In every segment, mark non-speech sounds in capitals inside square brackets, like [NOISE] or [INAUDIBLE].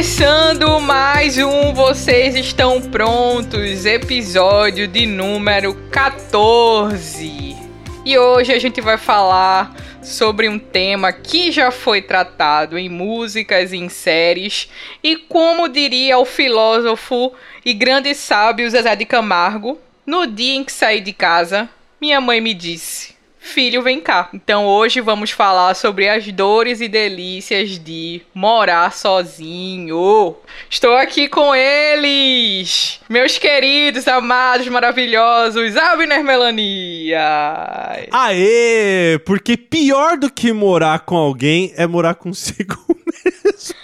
Começando mais um Vocês Estão Prontos, episódio de número 14. E hoje a gente vai falar sobre um tema que já foi tratado em músicas e em séries, e como diria o filósofo e grande sábio Zezé de Camargo, no dia em que saí de casa, minha mãe me disse: Filho, vem cá. Então hoje vamos falar sobre as dores e delícias de morar sozinho. Estou aqui com eles, meus queridos, amados, maravilhosos, Abner Melania. Aê! Porque pior do que morar com alguém é morar consigo [LAUGHS] mesmo.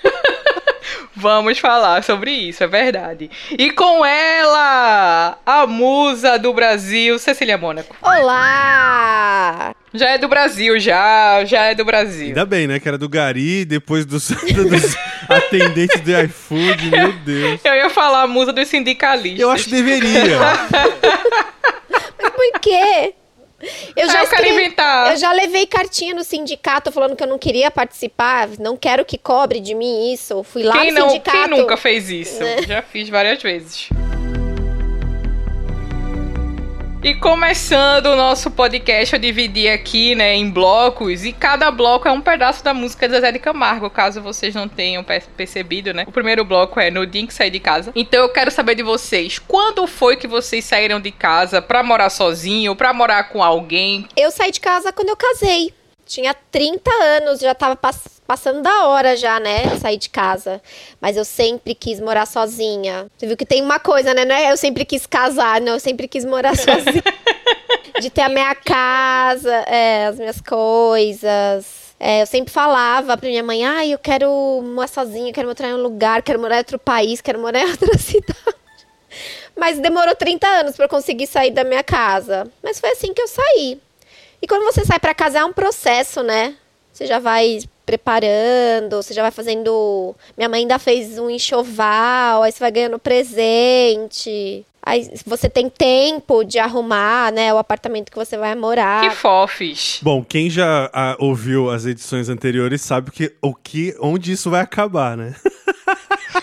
Vamos falar sobre isso, é verdade. E com ela, a musa do Brasil, Cecília Mônaco. Olá! Já é do Brasil, já, já é do Brasil. Ainda bem, né? Que era do Gari, depois dos, [LAUGHS] dos atendentes do iFood, meu Deus. Eu ia falar a musa dos sindicalistas. Eu acho que deveria. [LAUGHS] Mas por quê? Eu já, ah, eu, escrevi, eu já levei cartinha no sindicato falando que eu não queria participar, não quero que cobre de mim isso. Fui lá quem no não, sindicato. Quem nunca fez isso? Né? Já fiz várias vezes. E começando o nosso podcast, eu dividi aqui, né, em blocos, e cada bloco é um pedaço da música de Zezé de Camargo, caso vocês não tenham percebido, né? O primeiro bloco é No Dia em que Saí de Casa. Então eu quero saber de vocês, quando foi que vocês saíram de casa pra morar sozinho, pra morar com alguém? Eu saí de casa quando eu casei. Tinha 30 anos, já tava passando passando da hora já, né? Sair de casa. Mas eu sempre quis morar sozinha. Você viu que tem uma coisa, né? Não é eu sempre quis casar, não. Eu sempre quis morar [LAUGHS] sozinha. de ter a minha casa, é, as minhas coisas. É, eu sempre falava pra minha mãe, ah, eu quero morar sozinha, quero morar em um lugar, quero morar em outro país, quero morar em [LAUGHS] outra cidade. Mas demorou 30 anos para conseguir sair da minha casa. Mas foi assim que eu saí. E quando você sai para casa é um processo, né? Você já vai preparando, você já vai fazendo. Minha mãe ainda fez um enxoval, aí você vai ganhando presente. Aí você tem tempo de arrumar, né, o apartamento que você vai morar. Que fofes. Bom, quem já a, ouviu as edições anteriores sabe que o que onde isso vai acabar, né?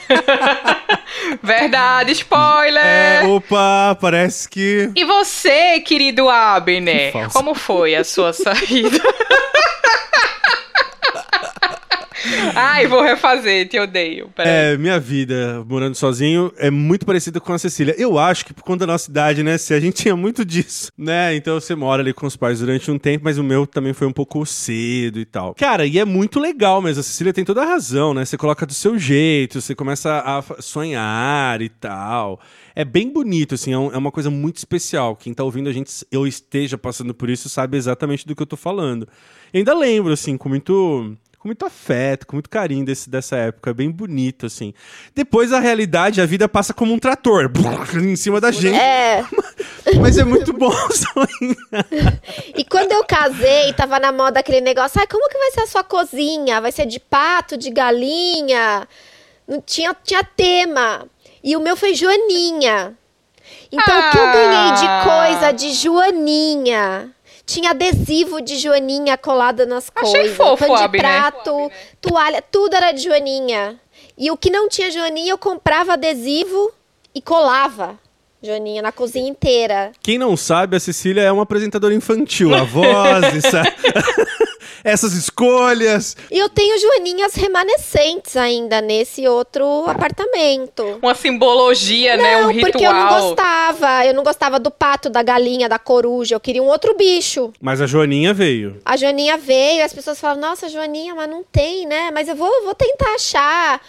[LAUGHS] Verdade, spoiler! É, opa, parece que. E você, querido Abner, como foi a sua saída? [LAUGHS] Ai, vou refazer, te odeio. É, minha vida morando sozinho é muito parecida com a Cecília. Eu acho que por conta da nossa idade, né, se a gente tinha muito disso, né? Então você mora ali com os pais durante um tempo, mas o meu também foi um pouco cedo e tal. Cara, e é muito legal mesmo. A Cecília tem toda a razão, né? Você coloca do seu jeito, você começa a sonhar e tal é bem bonito, assim, é, um, é, uma coisa muito especial. Quem tá ouvindo a gente, eu esteja passando por isso, sabe exatamente do que eu tô falando. Eu ainda lembro, assim, com muito com muito afeto, com muito carinho desse, dessa época. É bem bonito, assim. Depois a realidade, a vida passa como um trator [LAUGHS] em cima da gente. É. [LAUGHS] Mas é muito bom [LAUGHS] sonhar. E quando eu casei, tava na moda aquele negócio: ai, como que vai ser a sua cozinha? Vai ser de pato, de galinha? Não tinha, tinha tema. E o meu foi Joaninha. Então, ah. o que eu ganhei de ah. coisa de Joaninha? Tinha adesivo de joaninha colada nas Achei coisas. Fofo, pano de Abner. prato, toalha, tudo era de joaninha. E o que não tinha joaninha, eu comprava adesivo e colava. Joaninha, na cozinha inteira. Quem não sabe, a Cecília é uma apresentadora infantil. A voz, essa... [LAUGHS] essas escolhas. E eu tenho joaninhas remanescentes ainda nesse outro apartamento. Uma simbologia, não, né? Um ritual. porque eu não gostava. Eu não gostava do pato, da galinha, da coruja. Eu queria um outro bicho. Mas a Joaninha veio. A Joaninha veio. As pessoas falam, nossa, Joaninha, mas não tem, né? Mas eu vou, vou tentar achar.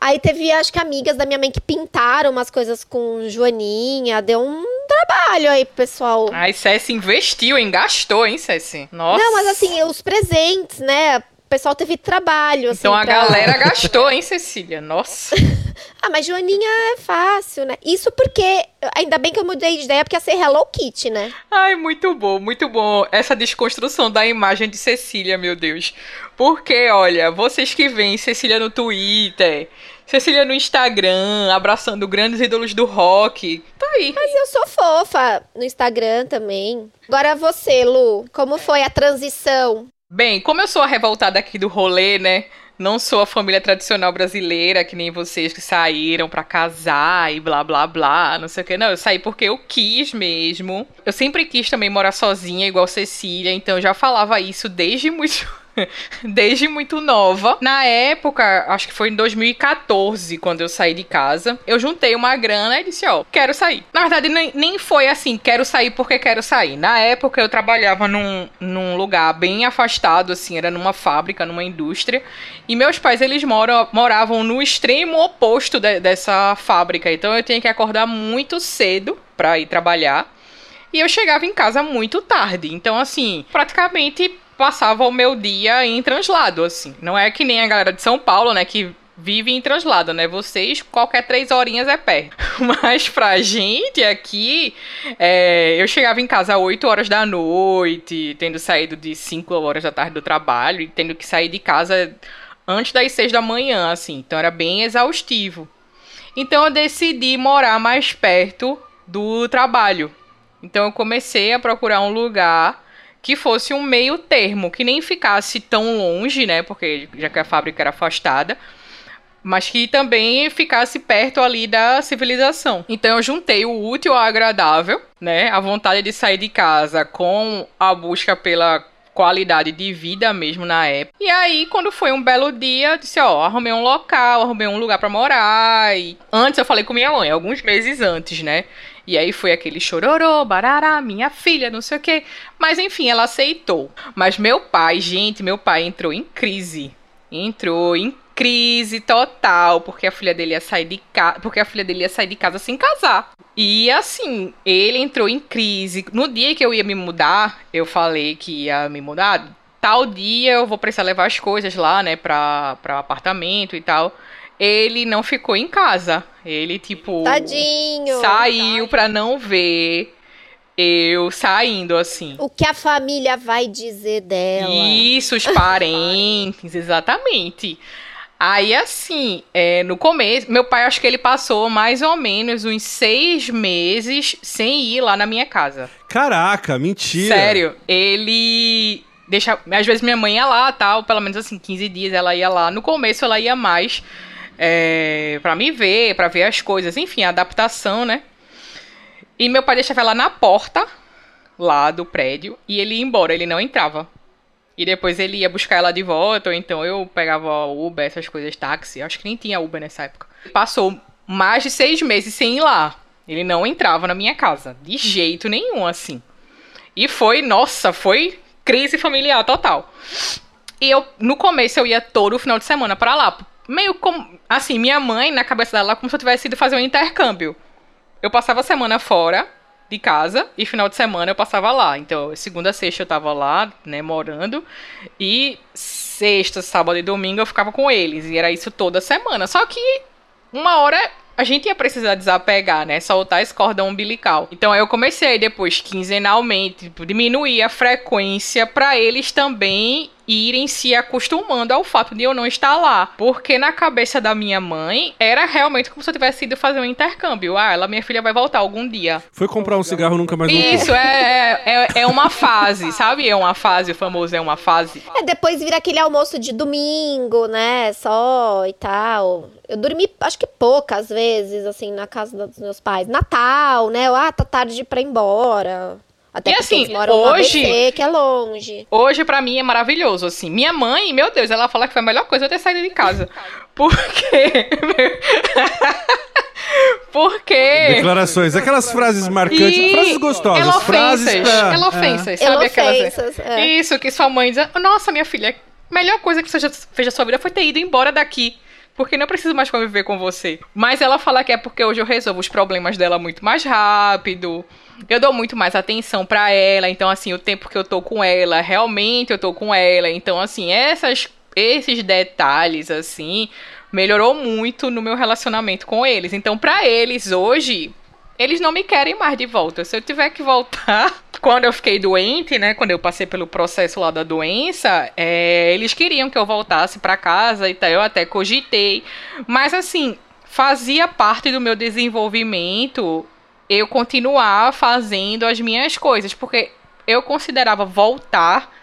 Aí teve, acho que amigas da minha mãe que pintaram umas coisas com joaninha, deu um trabalho aí pro pessoal. Ai, Cessi investiu, hein? Gastou, hein, Cessi? Nossa. Não, mas assim, os presentes, né? O pessoal teve trabalho. Assim, então a pra... galera [LAUGHS] gastou, hein, Cecília? Nossa. ah, mas Joaninha é fácil, né? Isso porque. Ainda bem que eu mudei de ideia, porque ia ser Hello Kitty, né? Ai, muito bom, muito bom. Essa desconstrução da imagem de Cecília, meu Deus. Porque, olha, vocês que veem Cecília no Twitter, Cecília no Instagram, abraçando grandes ídolos do rock. Tá aí. Mas eu sou fofa no Instagram também. Agora você, Lu, como foi a transição? Bem, como eu sou a revoltada aqui do rolê, né? não sou a família tradicional brasileira, que nem vocês que saíram para casar e blá blá blá, não sei o que. Não, eu saí porque eu quis mesmo. Eu sempre quis também morar sozinha, igual Cecília, então eu já falava isso desde muito [LAUGHS] desde muito nova. Na época, acho que foi em 2014, quando eu saí de casa, eu juntei uma grana e disse: Ó, quero sair. Na verdade, nem, nem foi assim, quero sair porque quero sair. Na época, eu trabalhava num, num lugar bem afastado, assim, era numa fábrica, numa indústria. E meus pais, eles moram, moravam no extremo oposto de, dessa fábrica. Então, eu tinha que acordar muito cedo para ir trabalhar. E eu chegava em casa muito tarde. Então, assim, praticamente passava o meu dia em translado, assim. Não é que nem a galera de São Paulo, né, que vive em translado, né? Vocês, qualquer três horinhas é pé. [LAUGHS] Mas pra gente aqui, é, eu chegava em casa às 8 horas da noite, tendo saído de 5 horas da tarde do trabalho e tendo que sair de casa antes das 6 da manhã, assim. Então era bem exaustivo. Então eu decidi morar mais perto do trabalho. Então eu comecei a procurar um lugar que fosse um meio termo, que nem ficasse tão longe, né? Porque já que a fábrica era afastada, mas que também ficasse perto ali da civilização. Então eu juntei o útil ao agradável, né? A vontade de sair de casa com a busca pela qualidade de vida mesmo na época. E aí, quando foi um belo dia, eu disse, ó, arrumei um local, arrumei um lugar para morar. E antes eu falei com minha mãe, alguns meses antes, né? E aí foi aquele chororô, barará, minha filha, não sei o quê. Mas enfim, ela aceitou. Mas meu pai, gente, meu pai entrou em crise. Entrou em crise total, porque a filha dele ia sair de casa, porque a filha dele ia sair de casa sem casar. E assim, ele entrou em crise. No dia que eu ia me mudar, eu falei que ia me mudar, tal dia eu vou precisar levar as coisas lá, né, para para apartamento e tal ele não ficou em casa. Ele, tipo. Tadinho! Saiu pra não ver eu saindo assim. O que a família vai dizer dela? Isso, os parentes, [LAUGHS] exatamente. Aí, assim, é, no começo, meu pai, acho que ele passou mais ou menos uns seis meses sem ir lá na minha casa. Caraca, mentira! Sério, ele deixa. Às vezes minha mãe ia lá, tal, pelo menos assim, 15 dias ela ia lá. No começo ela ia mais é, para me ver, para ver as coisas, enfim, adaptação, né? E meu pai deixava ela na porta lá do prédio e ele ia embora, ele não entrava. E depois ele ia buscar ela de volta, ou então eu pegava Uber, essas coisas, táxi. Acho que nem tinha Uber nessa época. Passou mais de seis meses sem ir lá. Ele não entrava na minha casa, de jeito nenhum, assim. E foi, nossa, foi crise familiar total. E eu, no começo, eu ia todo final de semana para lá, meio como. Assim, minha mãe, na cabeça dela, como se eu tivesse ido fazer um intercâmbio. Eu passava a semana fora de casa e final de semana eu passava lá. Então, segunda, sexta eu tava lá, né, morando. E sexta, sábado e domingo eu ficava com eles. E era isso toda semana. Só que uma hora a gente ia precisar desapegar, né? Soltar esse cordão umbilical. Então eu comecei depois quinzenalmente, tipo, diminuir a frequência para eles também irem se acostumando ao fato de eu não estar lá. Porque na cabeça da minha mãe, era realmente como se eu tivesse ido fazer um intercâmbio. Ah, ela, minha filha vai voltar algum dia. Foi comprar um cigarro nunca mais voltou. Isso, é, é, é uma fase, [LAUGHS] sabe? É uma fase, o famoso é uma fase. É, depois vira aquele almoço de domingo, né? Só e tal. Eu dormi, acho que poucas vezes, assim, na casa dos meus pais. Natal, né? Ah, tá tarde pra ir embora. Até e assim, hoje, ABC, que é longe. Hoje para mim é maravilhoso assim. Minha mãe, meu Deus, ela fala que foi a melhor coisa eu ter saído de casa. [LAUGHS] Porque [LAUGHS] Porque. Declarações, aquelas frases marcantes, e... frases gostosas, elofensas, frases pra... elofensas, é. sabe aquelas? É. Isso que sua mãe diz: "Nossa, minha filha, a melhor coisa que você fez na sua vida foi ter ido embora daqui." porque não preciso mais conviver com você. Mas ela fala que é porque hoje eu resolvo os problemas dela muito mais rápido. Eu dou muito mais atenção para ela, então assim, o tempo que eu tô com ela, realmente eu tô com ela. Então assim, essas esses detalhes assim, melhorou muito no meu relacionamento com eles. Então, para eles hoje, eles não me querem mais de volta. Se eu tiver que voltar, [LAUGHS] quando eu fiquei doente, né, quando eu passei pelo processo lá da doença, é, eles queriam que eu voltasse para casa e tal, eu até cogitei, mas assim, fazia parte do meu desenvolvimento eu continuar fazendo as minhas coisas, porque eu considerava voltar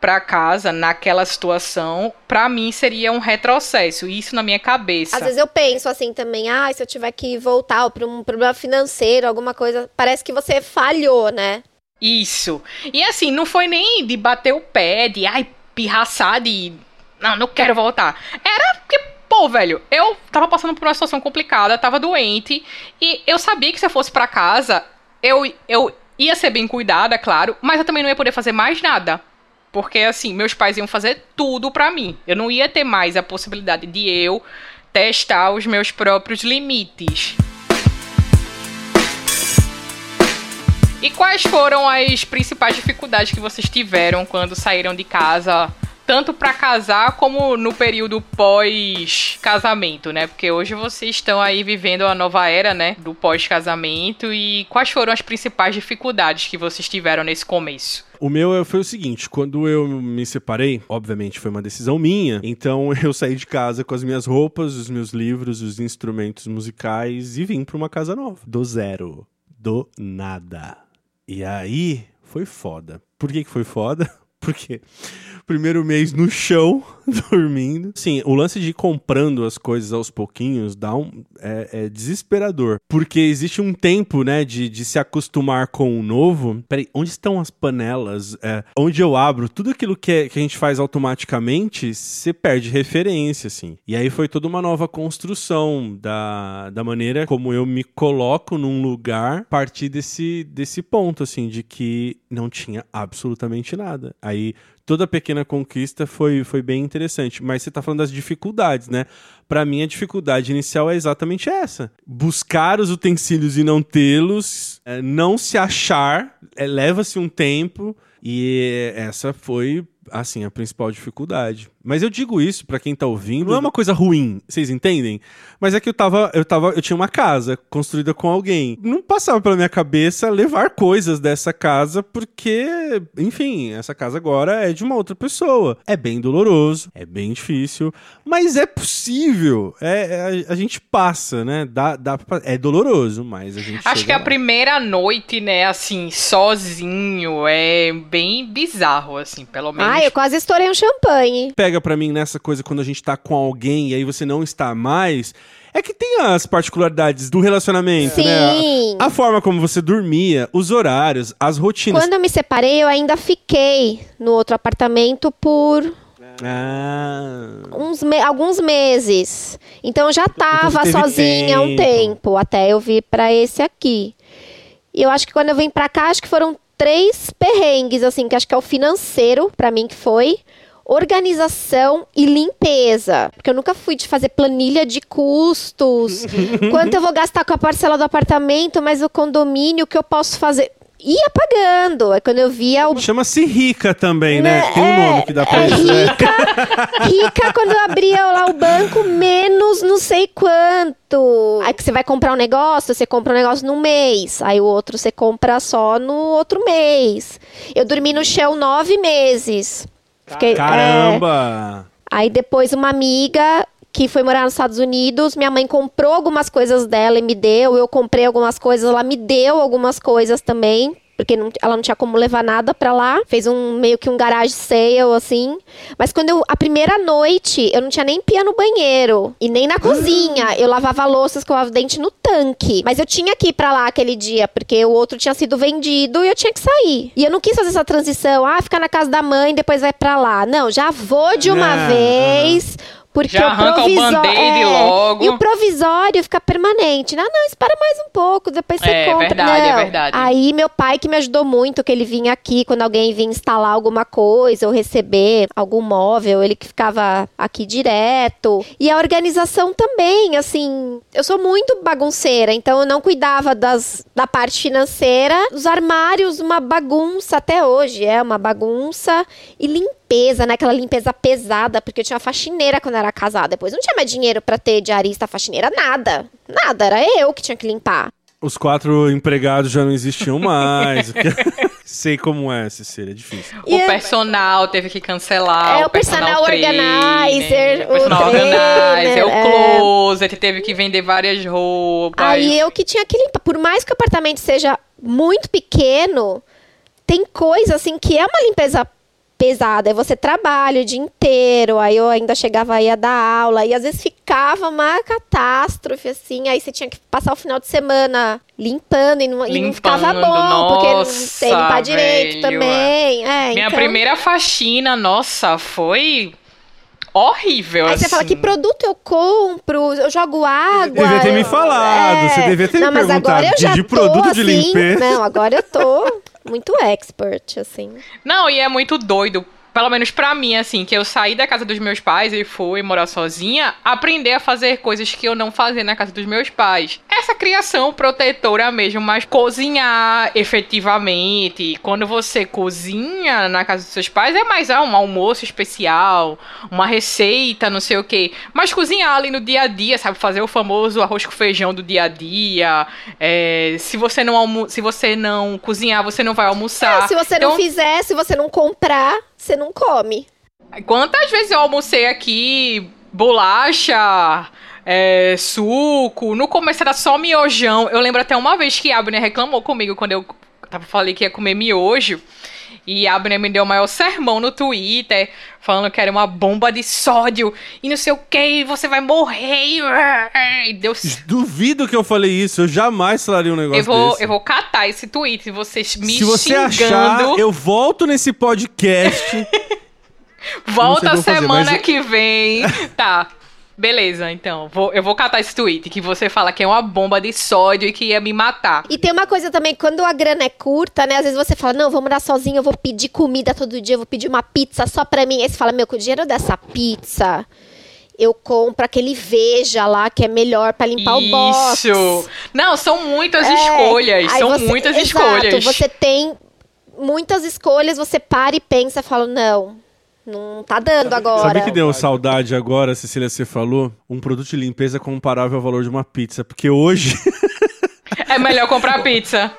pra casa naquela situação, pra mim seria um retrocesso. Isso na minha cabeça. Às vezes eu penso assim também, ah, se eu tiver que voltar para um problema financeiro, alguma coisa, parece que você falhou, né? Isso. E assim, não foi nem de bater o pé, de ai, pirraçar, de não, não quero voltar. Era porque, pô, velho, eu tava passando por uma situação complicada, tava doente, e eu sabia que se eu fosse para casa, eu, eu ia ser bem cuidada, claro, mas eu também não ia poder fazer mais nada. Porque, assim, meus pais iam fazer tudo pra mim. Eu não ia ter mais a possibilidade de eu testar os meus próprios limites. E quais foram as principais dificuldades que vocês tiveram quando saíram de casa tanto para casar como no período pós-casamento, né? Porque hoje vocês estão aí vivendo a nova era, né, do pós-casamento e quais foram as principais dificuldades que vocês tiveram nesse começo? O meu foi o seguinte, quando eu me separei, obviamente foi uma decisão minha, então [LAUGHS] eu saí de casa com as minhas roupas, os meus livros, os instrumentos musicais e vim para uma casa nova, do zero, do nada. E aí foi foda. Por que que foi foda? [LAUGHS] Porque primeiro mês no chão, [LAUGHS] dormindo. Sim, o lance de ir comprando as coisas aos pouquinhos dá um, é, é desesperador. Porque existe um tempo, né, de, de se acostumar com o novo. Peraí, onde estão as panelas? É, onde eu abro tudo aquilo que, é, que a gente faz automaticamente, você perde referência, assim. E aí foi toda uma nova construção da, da maneira como eu me coloco num lugar a partir desse, desse ponto, assim, de que não tinha absolutamente nada. Aí toda pequena conquista foi, foi bem interessante. Mas você está falando das dificuldades, né? Para mim, a dificuldade inicial é exatamente essa: buscar os utensílios e não tê-los, é, não se achar, é, leva-se um tempo. E essa foi, assim, a principal dificuldade. Mas eu digo isso para quem tá ouvindo, não é uma coisa ruim, vocês entendem? Mas é que eu tava, eu tava, eu tinha uma casa construída com alguém. Não passava pela minha cabeça levar coisas dessa casa porque, enfim, essa casa agora é de uma outra pessoa. É bem doloroso, é bem difícil, mas é possível. É, é a, gente passa, né? Dá, dá pra, é doloroso, mas a gente Acho que lá. a primeira noite, né, assim, sozinho, é bem bizarro assim, pelo menos. Ah, eu quase estourei um champanhe. Pega para mim nessa coisa quando a gente tá com alguém e aí você não está mais, é que tem as particularidades do relacionamento, Sim. né? A, a, forma como você dormia, os horários, as rotinas. Quando eu me separei, eu ainda fiquei no outro apartamento por ah. Uns me alguns meses. Então eu já tava então sozinha há um tempo, até eu vir para esse aqui. E eu acho que quando eu vim para cá, acho que foram três perrengues, assim, que acho que é o financeiro, para mim que foi organização e limpeza. Porque eu nunca fui de fazer planilha de custos, [LAUGHS] quanto eu vou gastar com a parcela do apartamento, mas o condomínio, o que eu posso fazer ia pagando. É quando eu via o. Chama-se rica também, né? né? Tem um nome que dá pra é isso. Né? Rica, rica quando eu abria lá o banco, menos não sei quanto. Aí que você vai comprar um negócio, você compra um negócio num mês. Aí o outro você compra só no outro mês. Eu dormi no chão nove meses. Fiquei, Caramba! É... Aí depois uma amiga que foi morar nos Estados Unidos, minha mãe comprou algumas coisas dela e me deu, eu comprei algumas coisas, ela me deu algumas coisas também porque não, ela não tinha como levar nada para lá. Fez um meio que um garage sale, assim. Mas quando eu. A primeira noite, eu não tinha nem pia no banheiro. E nem na cozinha. Eu lavava louça, escovava o dente no tanque. Mas eu tinha que ir pra lá aquele dia, porque o outro tinha sido vendido e eu tinha que sair. E eu não quis fazer essa transição. Ah, ficar na casa da mãe, depois vai pra lá. Não, já vou de uma é, vez. Porque Já arranca o, band-aid é, logo. E o provisório fica permanente. Não, não, espera mais um pouco, depois você é, compra. Verdade, não. É verdade, Aí meu pai que me ajudou muito, que ele vinha aqui quando alguém vinha instalar alguma coisa ou receber algum móvel, ele que ficava aqui direto. E a organização também, assim, eu sou muito bagunceira, então eu não cuidava das, da parte financeira. Os armários, uma bagunça até hoje, é uma bagunça. E limpeza limpeza, né? Aquela limpeza pesada, porque eu tinha faxineira quando era casada. Depois não tinha mais dinheiro para ter diarista, faxineira, nada. Nada, era eu que tinha que limpar. Os quatro empregados já não existiam mais. [LAUGHS] Sei como é, Cecília, é difícil. O é... personal teve que cancelar. É, o, personal, personal organizer, o personal organizer, o é. closet, é... teve que vender várias roupas. Aí eu que tinha que limpar. Por mais que o apartamento seja muito pequeno, tem coisa assim que é uma limpeza pesado. Aí você trabalha o dia inteiro, aí eu ainda chegava aí a dar aula, e às vezes ficava uma catástrofe, assim, aí você tinha que passar o final de semana limpando e não, e não ficava bom, nossa, porque não sei limpar direito velho. também. É, Minha então... primeira faxina, nossa, foi horrível, Aí assim. você fala, que produto eu compro? Eu jogo água. Devia ter me eu- falado, você devia ter me não, mas perguntado agora eu de- já de produto de assim, limpeza. Não, agora eu tô muito expert, assim. Não, e é muito doido. Pelo menos pra mim, assim, que eu saí da casa dos meus pais e fui morar sozinha, aprender a fazer coisas que eu não fazia na casa dos meus pais. Essa criação protetora mesmo, mas cozinhar efetivamente. Quando você cozinha na casa dos seus pais, é mais ah, um almoço especial, uma receita, não sei o quê. Mas cozinhar ali no dia a dia, sabe? Fazer o famoso arroz com feijão do dia a dia. É, se você não almo se você não cozinhar, você não vai almoçar. Ah, se você não Então, fizer, se você não comprar, você não come. Quantas vezes eu almocei aqui bolacha, é, suco? No começo era só miojão. Eu lembro até uma vez que a Abner reclamou comigo quando eu falei que ia comer miojo. E a Abner me deu o maior sermão no Twitter, falando que era uma bomba de sódio e não sei o que, você vai morrer. E deu. Duvido que eu falei isso, eu jamais falaria um negócio Eu vou, desse. eu vou catar esse tweet, vocês me Se você xingando. achar, eu volto nesse podcast. [LAUGHS] Volta vou fazer, semana mas que vem. tá. Beleza, então. Vou- eu vou catar esse tweet que você fala que é uma bomba de sódio e que ia me matar. E tem uma coisa também, quando a grana é curta, né? Às vezes você fala, não, vou morar sozinho, eu vou pedir comida todo dia, eu vou pedir uma pizza só pra mim. Aí você fala, meu, com o dinheiro dessa pizza, eu compro aquele Veja lá, que é melhor pra limpar o box. Isso! Não, são muitas É, escolhas. São você- muitas exato, escolhas. Você tem muitas escolhas, você para e pensa fala, não, não tá dando agora. Sabe que deu saudade agora, Cecília, você falou? Um produto de limpeza comparável ao valor de uma pizza. Porque hoje. [LAUGHS] É melhor comprar pizza.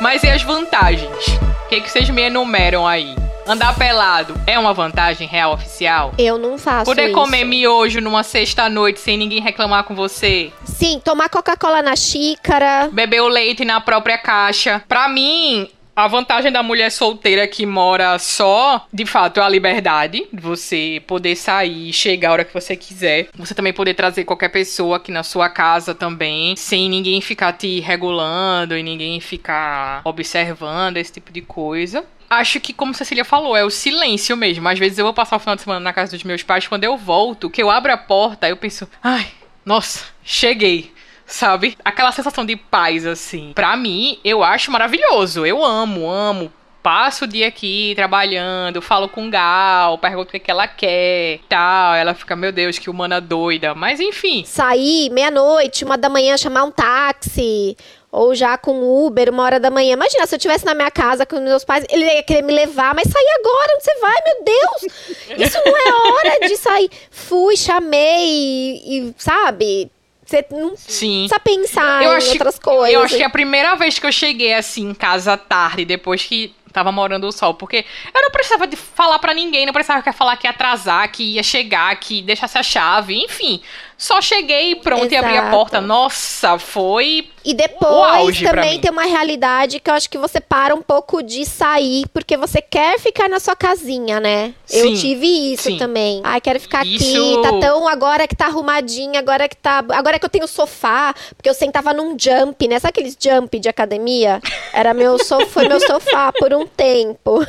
Mas e as vantagens? O que, que vocês me enumeram aí? Andar pelado é uma vantagem real oficial? Eu não faço Poder isso. comer miojo numa sexta-noite sem ninguém reclamar com você? Sim, tomar Coca-Cola na xícara. beber o leite na própria caixa. Pra mim, a vantagem da mulher solteira que mora só, de fato, é a liberdade. Você poder sair, chegar a hora que você quiser. Você também poder trazer qualquer pessoa aqui na sua casa também, sem ninguém ficar te regulando e ninguém ficar observando esse tipo de coisa. Acho que, como Cecília falou, é o silêncio mesmo. Às vezes eu vou passar o final de semana na casa dos meus pais, quando eu volto, que eu abro a porta, eu penso, ai, nossa, cheguei sabe? Aquela sensação de paz, assim. Pra mim, eu acho maravilhoso. Eu amo, amo. Passo o dia aqui trabalhando, falo com Gal, pergunto o que, que ela quer tal. Ela fica, meu Deus, que humana doida. Mas enfim. Sair meia-noite, uma da manhã, chamar um táxi. Ou já com Uber, uma hora da manhã. Imagina, se eu estivesse na minha casa com meus pais, ele ia querer me levar, mas sair agora, onde você vai, meu Deus? Isso não é hora de sair. Fui, chamei e, sabe? Você não Sim. precisa pensar Eu em acho, outras coisas. eu acho que a primeira vez que eu cheguei assim em casa tarde, depois que tava morando o sol, porque eu não precisava de falar pra ninguém, não precisava falar que ia atrasar, que ia chegar, que deixasse a chave, enfim. Só cheguei pronto e abri a Exato. porta. Nossa, foi E depois também tem uma realidade que eu acho que você para um pouco de sair, porque você quer ficar na sua casinha, né? eu Sim, tive isso sim. também. Ai, quero ficar Isso- aqui, tá tão agora que tá arrumadinha, agora que tá. Agora que eu tenho sofá, porque eu sentava num jump, né? Sabe aqueles jump de academia? Era meu sofá, foi meu sofá por um tempo.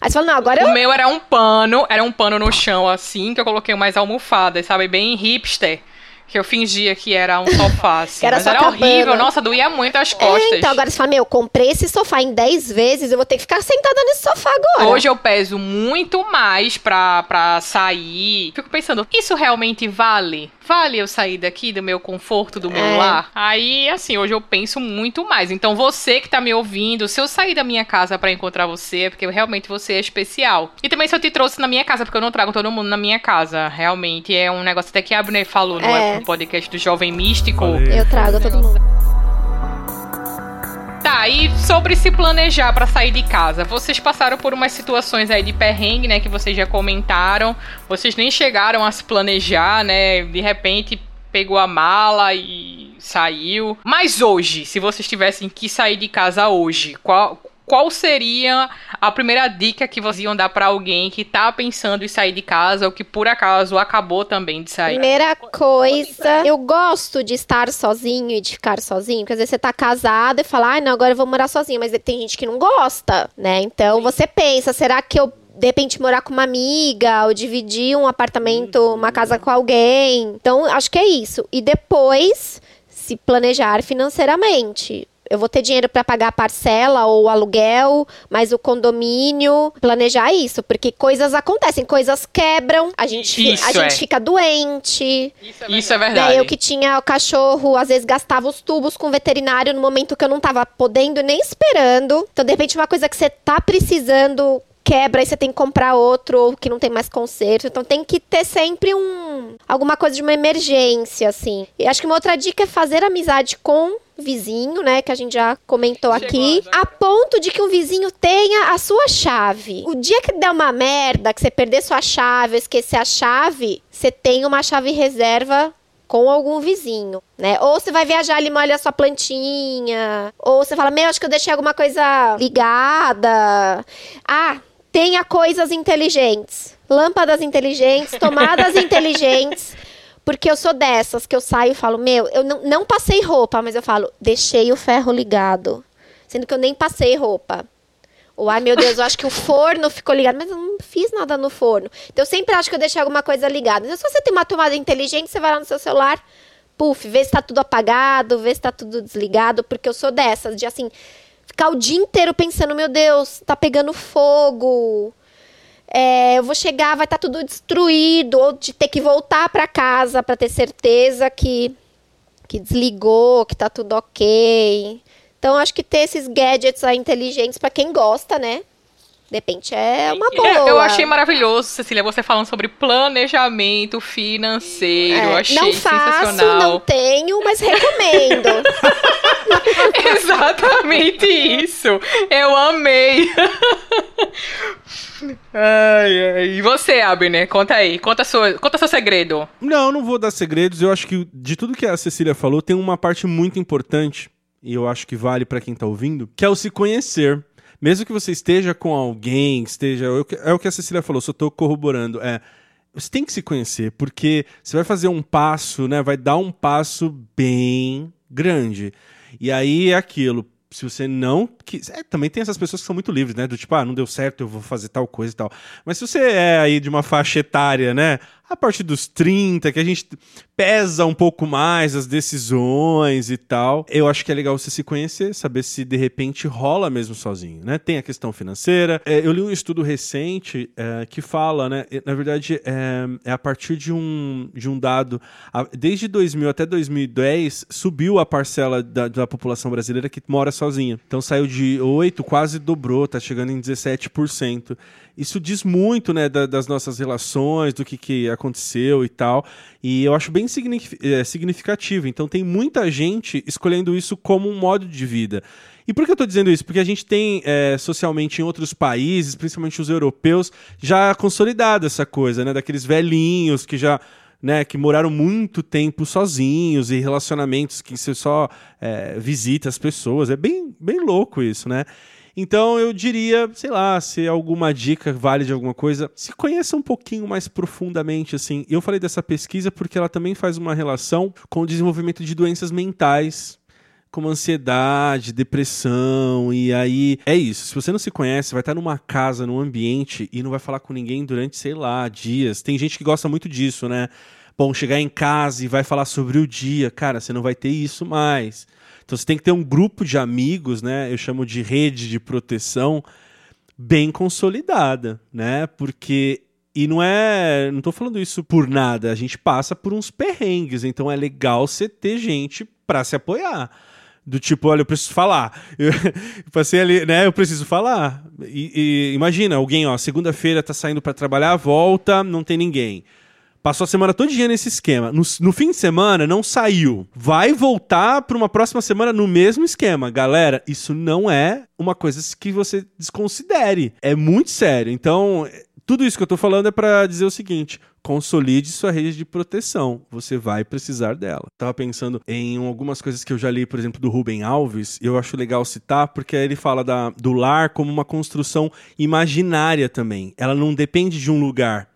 Aí você fala, não, agora eu O meu era um pano, era um pano no chão assim, que eu coloquei umas almofadas, sabe? Bem hipster. Que eu fingia que era um sofá, [LAUGHS] assim. Era mas era cabana. horrível, nossa, doía muito as costas. É, então agora você fala, meu, eu comprei esse sofá em 10 vezes, eu vou ter que ficar sentada nesse sofá agora. Hoje eu peso muito mais pra, pra sair. Fico pensando, isso realmente vale? Vale eu sair daqui do meu conforto, do meu É. lar? Aí, assim, hoje eu penso muito mais. Então, você que tá me ouvindo, se eu sair da minha casa pra encontrar você, é porque realmente você é especial. E também se eu te trouxe na minha casa, porque eu não trago todo mundo na minha casa. Realmente é um negócio até que a Abner falou no, É. no podcast do Jovem Místico. Falei. Eu trago todo mundo. Tá, e sobre se planejar pra sair de casa, vocês passaram por umas situações aí de perrengue, né, que vocês já comentaram. Vocês nem chegaram a se planejar, né? De repente pegou a mala e saiu. Mas hoje, se vocês tivessem que sair de casa hoje, qual qual seria a primeira dica que vocês iam dar para alguém que tá pensando em sair de casa ou que por acaso acabou também de sair? Primeira coisa, eu gosto de estar sozinho e de ficar sozinho, porque às vezes você tá casado e fala, ai, não, agora eu vou morar sozinho, mas tem gente que não gosta, né? Então você pensa, será que eu de repente morar com uma amiga ou dividir um apartamento, uma casa com alguém. Então, acho que é isso. E depois se planejar financeiramente eu vou ter dinheiro para pagar a parcela ou o aluguel, mas o condomínio, planejar isso, porque coisas acontecem, coisas quebram, a gente, Isso a é. gente fica doente. Isso é verdade. Né, eu que tinha o cachorro, às vezes gastava os tubos com o veterinário no momento que eu não tava podendo nem esperando. Então, de repente, uma coisa que você tá precisando quebra e você tem que comprar outro ou que não tem mais conserto. Então tem que ter sempre um alguma coisa de uma emergência assim. E acho que uma outra dica é fazer amizade com vizinho, né, que a gente já comentou Chegou, aqui, já. a ponto de que um vizinho tenha a sua chave. O dia que der uma merda, que você perder sua chave, ou esquecer a chave, você tem uma chave reserva com algum vizinho, né? Ou você vai viajar, ele molha a sua plantinha, ou você fala, meu, acho que eu deixei alguma coisa ligada. Ah, tenha coisas inteligentes, lâmpadas inteligentes, tomadas [LAUGHS] inteligentes. Porque eu sou dessas que eu saio e falo, meu, eu não, não passei roupa, mas eu falo, deixei o ferro ligado. Sendo que eu nem passei roupa. Ou, ai meu Deus, eu acho que o forno ficou ligado, mas eu não fiz nada no forno. Então eu sempre acho que eu deixei alguma coisa ligada. Então, se você tem uma tomada inteligente, você vai lá no seu celular, puf, vê se tá tudo apagado, vê se tá tudo desligado, porque eu sou dessas, de assim, ficar o dia inteiro pensando, meu Deus, tá pegando fogo. É, eu vou chegar, vai estar tudo destruído, ou de ter que voltar para casa para ter certeza que, que desligou, que tá tudo ok. Então, acho que ter esses gadgets aí inteligentes para quem gosta, né? De repente é uma boa. É, eu achei maravilhoso, Cecília, você falando sobre planejamento financeiro. É, eu achei não faço, sensacional. não tenho, mas recomendo. [LAUGHS] Exatamente isso. Eu amei. [LAUGHS] ai, ai. E você, Abner? Conta aí. Conta, sua, conta seu segredo. Não, não vou dar segredos. Eu acho que de tudo que a Cecília falou, tem uma parte muito importante, e eu acho que vale pra quem tá ouvindo, que é o se conhecer. Mesmo que você esteja com alguém, esteja. É o que a Cecília falou, só tô corroborando. É. Você tem que se conhecer, porque você vai fazer um passo, né? Vai dar um passo bem grande. E aí é aquilo. Se você não. quis- é, também tem essas pessoas que são muito livres, né? Do tipo, ah, não deu certo, eu vou fazer tal coisa e tal. Mas se você é aí de uma faixa etária, né? A partir dos 30, que a gente pesa um pouco mais as decisões e tal, eu acho que é legal você se conhecer, saber se de repente rola mesmo sozinho, né? Tem a questão financeira. É, eu li um estudo recente é, que fala, né? Na verdade, é, é a partir de um, de um dado. a- desde 2000 até 2010, subiu a parcela da, da população brasileira que mora sozinha. Então saiu de 8, quase dobrou, tá chegando em 17%. Isso diz muito, né, da- das nossas relações, do que, que aconteceu e tal. E eu acho bem eh, significativo. Então tem muita gente escolhendo isso como um modo de vida. E por que eu tô dizendo isso? Porque a gente tem eh, socialmente em outros países, principalmente os europeus, já consolidado essa coisa, né? Daqueles velhinhos que já. Né, que moraram muito tempo sozinhos e relacionamentos que você só eh, visita as pessoas. É bem, bem louco isso, né? Então eu diria, sei lá, se alguma dica vale de alguma coisa, se conheça um pouquinho mais profundamente, assim. Eu falei dessa pesquisa porque ela também faz uma relação com o desenvolvimento de doenças mentais, como ansiedade, depressão, e aí é isso. Se você não se conhece, vai estar numa casa, num ambiente e não vai falar com ninguém durante, sei lá, dias. Tem gente que gosta muito disso, né? Bom, chegar em casa e vai falar sobre o dia, cara, você não vai ter isso mais. Então você tem que ter um grupo de amigos, né? Eu chamo de rede de proteção bem consolidada, né? Porque e não é, não tô falando isso por nada, a gente passa por uns perrengues, então é legal você ter gente pra se apoiar. Do tipo, olha, eu preciso falar. Eu [LAUGHS] passei ali, né? Eu preciso falar. E, e imagina, alguém, ó, segunda-feira tá saindo pra trabalhar, volta, não tem ninguém. Passou a semana todinha nesse esquema. No, no fim de semana, não saiu. Vai voltar para uma próxima semana no mesmo esquema. Galera, isso não é uma coisa que você desconsidere. É muito sério. Então, Tudo isso que eu tô falando é para dizer o seguinte: consolide sua rede de proteção. Você vai precisar dela. Tava pensando em algumas coisas que eu já li, por exemplo, do Rubem Alves, e eu acho legal citar, porque ele fala da, do lar como uma construção imaginária também. Ela não depende de um lugar.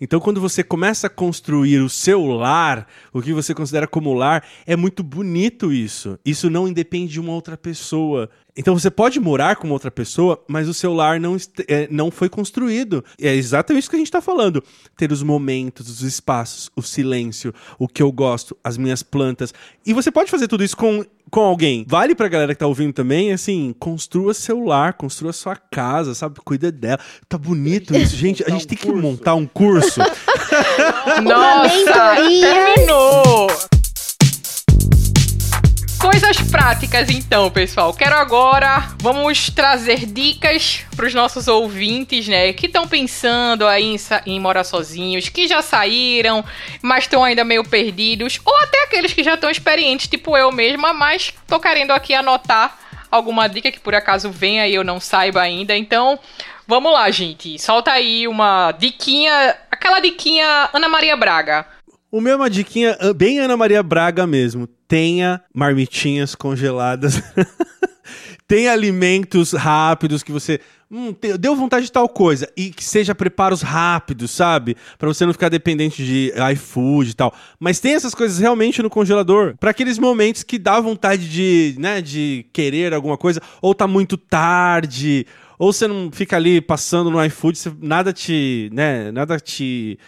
Então, quando você começa a construir o seu lar, o que você considera como lar, é muito bonito isso. Isso não independe de uma outra pessoa. Então você pode morar com outra pessoa, mas o seu lar não, é, não foi construído. É exatamente isso que a gente está falando. Ter os momentos, os espaços, o silêncio, o que eu gosto, as minhas plantas. E você pode fazer tudo isso com, com alguém. Vale pra galera que tá ouvindo também, assim, construa seu lar, construa sua casa, sabe? Cuida dela. Tá bonito isso, gente. A gente tem que montar um curso. [LAUGHS] Nossa, terminou! Coisas práticas, então, pessoal. Quero agora, vamos trazer dicas para os nossos ouvintes, né, que estão pensando aí em, em, morar sozinhos, que já saíram, mas estão ainda meio perdidos, ou até aqueles que já estão experientes, tipo eu mesma, mas tô querendo aqui anotar alguma dica que por acaso venha e eu não saiba ainda. Então, vamos lá, gente. Solta aí uma diquinha, aquela diquinha Ana Maria Braga. O meu é uma diquinha bem Ana Maria Braga mesmo tenha marmitinhas congeladas. [LAUGHS] tenha alimentos rápidos que você. Hum, deu vontade de tal coisa. E que seja preparos rápidos, sabe? para você não ficar dependente de iFood e tal. Mas tem essas coisas realmente no congelador. para aqueles momentos que dá vontade de, né, de querer alguma coisa. Ou tá muito tarde. Ou você não fica ali passando no iFood, nada te. né, nada te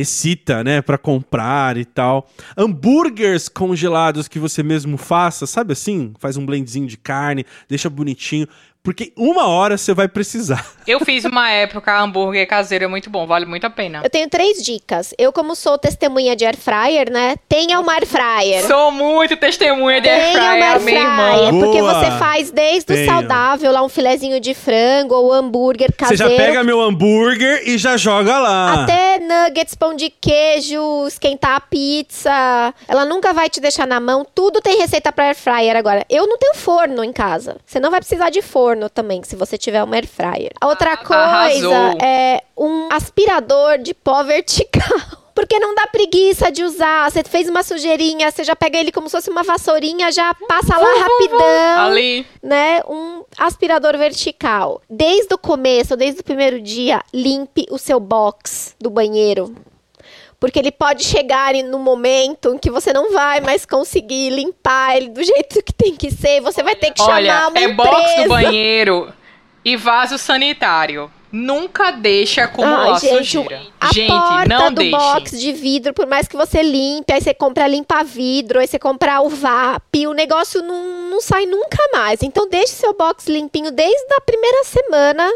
excita, né, para comprar e tal. Hambúrgueres congelados que você mesmo faça, sabe assim? Faz um blendzinho de carne, deixa bonitinho. Porque uma hora você vai precisar. [LAUGHS] Eu fiz uma época hambúrguer caseiro, é muito bom, vale muito a pena. Eu tenho três dicas. Eu, como sou testemunha de air fryer, né? Tenha uma air fryer. Sou muito testemunha de air fryer, air fryer, irmã. Porque você faz desde o saudável, lá um filezinho de frango ou hambúrguer caseiro. Você já pega meu hambúrguer e já joga lá. Até nuggets, pão de queijo, esquentar a pizza. Ela nunca vai te deixar na mão. Tudo tem receita para air fryer agora. Eu não tenho forno em casa. Você não vai precisar de forno forno também, se você tiver uma air fryer. A outra ah, coisa arrasou. é um aspirador de pó vertical. [LAUGHS] Porque não dá preguiça de usar. Você fez uma sujeirinha, você já pega ele como se fosse uma vassourinha, já passa lá rapidão. Ali. Né? Um aspirador vertical. Desde o começo, desde o primeiro dia, limpe o seu box do banheiro. Porque ele pode chegar no momento em que você não vai mais conseguir limpar ele do jeito que tem que ser. Você vai ter que Olha, chamar uma é empresa. box do banheiro e vaso sanitário. Nunca deixa acumular Ai, gente, sujeira. A gente, porta não do deixe. box de vidro, por mais que você limpe, aí você compra limpa vidro, aí você compra o VAP, o negócio não, não sai nunca mais. Então deixe seu box limpinho desde a primeira semana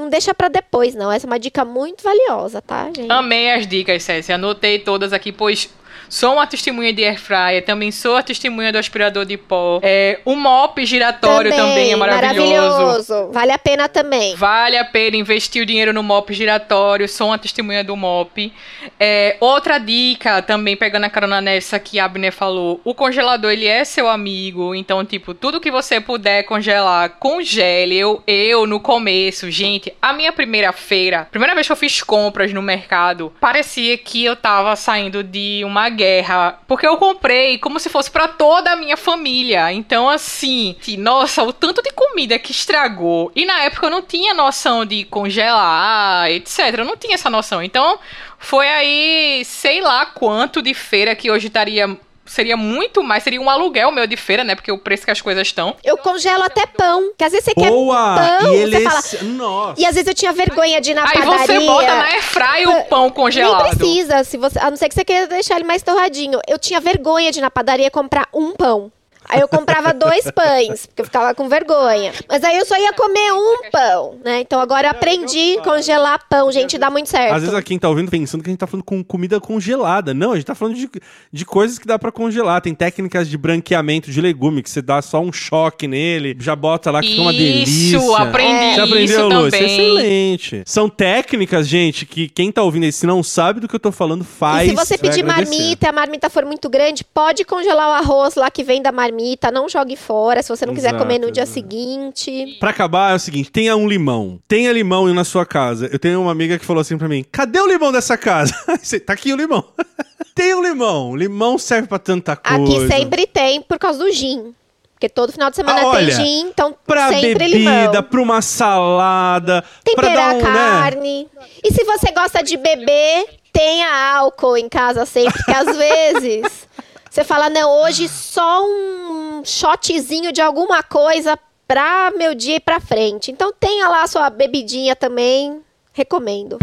não deixa para depois, não. Essa é uma dica muito valiosa, tá, gente? Amei as dicas, Cécia. Anotei todas aqui, pois Sou uma testemunha de air fryer, também sou a testemunha do aspirador de pó. É, o mop giratório também, também é maravilhoso. maravilhoso. Vale a pena também. Vale a pena investir o dinheiro no mop giratório. Sou uma testemunha do mop. É, outra dica, também pegando a carona nessa que a Abner falou, o congelador ele é seu amigo, então tipo, tudo que você puder congelar, congele. Eu, eu no começo, gente, a minha primeira feira, primeira vez que eu fiz compras no mercado, parecia que eu tava saindo de uma guerra, porque eu comprei como se fosse para toda a minha família. Então, assim, nossa, o tanto de comida que estragou. E na época eu não tinha noção de congelar, etc. Eu não tinha essa noção. Então, foi aí, sei lá quanto de feira que hoje estaria seria muito mais, seria um aluguel meu de feira, né? Porque o preço que as coisas estão. Eu congelo até pão, que às vezes você Boa! quer pão, e ele você fala... Nossa. E às vezes eu tinha vergonha de ir na Aí padaria. Aí você bota na airfry o pão congelado. Nem precisa, se você, a não ser que você queira deixar ele mais torradinho. Eu tinha vergonha de ir na padaria comprar um pão. Aí eu comprava dois pães, porque eu ficava com vergonha. Mas aí eu só ia comer um pão, né? Então agora eu aprendi a congelar pão, gente, dá muito certo. Às vezes a quem tá ouvindo pensando que a gente tá falando com comida congelada. Não, a gente tá falando de, de coisas que dá para congelar. Tem técnicas de branqueamento de legume, que você dá só um choque nele, já bota lá que fica uma delícia. Isso, aprendi Você aprendeu, isso Lu? também. Excelente. São técnicas, gente, que quem tá ouvindo se não sabe do que eu tô falando, faz. E se você pedir marmita, a marmita for muito grande, pode congelar o arroz lá que vem da marmita marmita, não jogue fora se você não quiser Exato, comer no dia exato. seguinte. Pra acabar, é o seguinte: tenha um limão. Tenha limão na sua casa. Eu tenho uma amiga que falou assim pra mim: cadê o limão dessa casa? [LAUGHS] Tá aqui o limão. [LAUGHS] tem um limão. Limão serve pra tanta coisa. Aqui sempre tem por causa do gin. Porque todo final de semana Ah, olha, tem gin, então Pra sempre bebida, limão. pra uma salada. pra Temperar dar um, a né? carne. E se você gosta de beber, tenha álcool em casa sempre, porque às [LAUGHS] vezes você fala, não, hoje só um shotzinho de alguma coisa pra meu dia ir pra frente. Então tenha lá a sua bebidinha também, recomendo.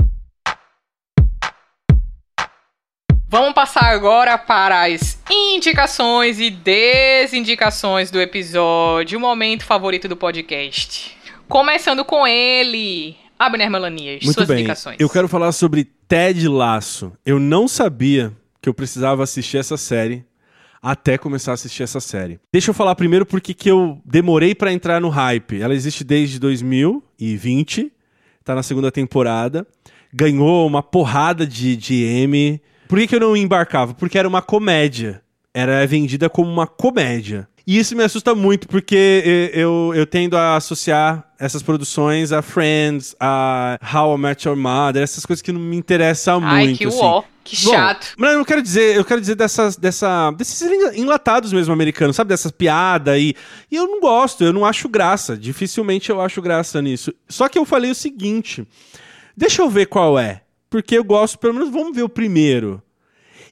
Vamos passar agora para as indicações e desindicações do episódio, o momento favorito do podcast. Começando com ele, Abner Melanias, Muito suas bem. indicações. Eu quero falar sobre Ted Laço. Eu não sabia que eu precisava assistir essa série até começar a assistir essa série. Deixa eu falar primeiro porque que eu demorei pra entrar no hype. Ela existe desde 2020, tá na segunda temporada, ganhou uma porrada de, de. Por que, que eu não embarcava? Porque era uma comédia. Era vendida como uma comédia. E isso me assusta muito, porque eu, eu tendo a associar essas produções a Friends, a How I Met Your Mother, essas coisas que não me interessam Ai, muito. que assim. uó, que Bom, chato. Mas eu quero dizer, eu quero dizer dessas, dessa, desses enlatados mesmo americanos, sabe? Dessas piadas e, e eu não gosto, eu não acho graça. Dificilmente eu acho graça nisso. Só que eu falei o seguinte: deixa eu ver qual é. Porque eu gosto, pelo menos vamos ver o primeiro.